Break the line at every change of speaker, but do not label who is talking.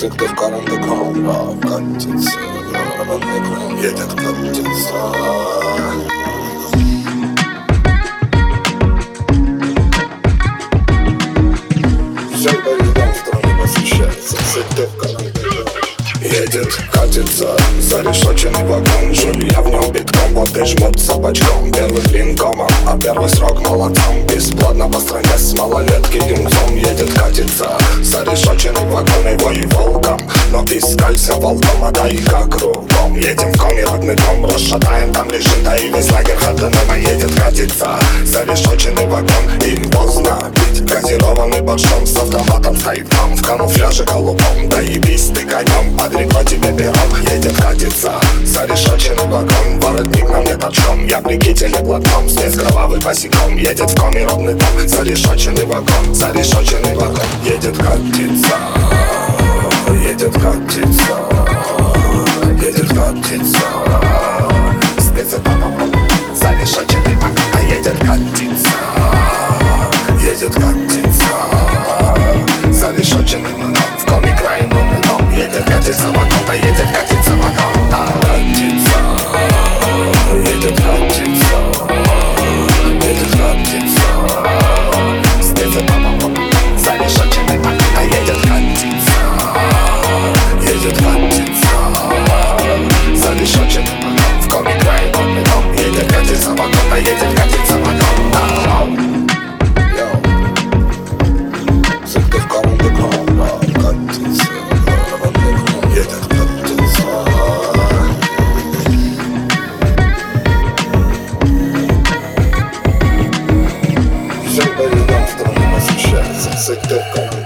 Всегда в карандаком, а катится. Едет катится. Все поездом в стране посещается Всегда в карандаком Едет, катится, зарешоченный вагон Жулья в нем жмутся бочком Первый блин комом, а первый срок молодцом. Бесплатно по стране с малолетки юнцом Едет, катится, зарешоченный вагон Его и волком, но искалься волком А да и как кругом. Едем в коме родный дом, расшатаем там лежит Да и весь лагерь ходуном, едет, катится Зарешоченный вагон, и поздно пить. Газированный борщом с автоматом стоит там. В камуфляже голубом, да и ты конем. Подрекла тебе пером, едет, катится Зарешоченный вагон, воротник на мне торчом Я при кителе блатном, свет кровавый босиком. Едет в коме родный дом, зарешоченный вагон Зарешоченный вагон, едет, катится Едет, катится Едет, катится Спецэтапом, зарешоченный вагон А едет, катится Едет, катится Зарешоченный вагон В коме край дом. Едет, катится se going.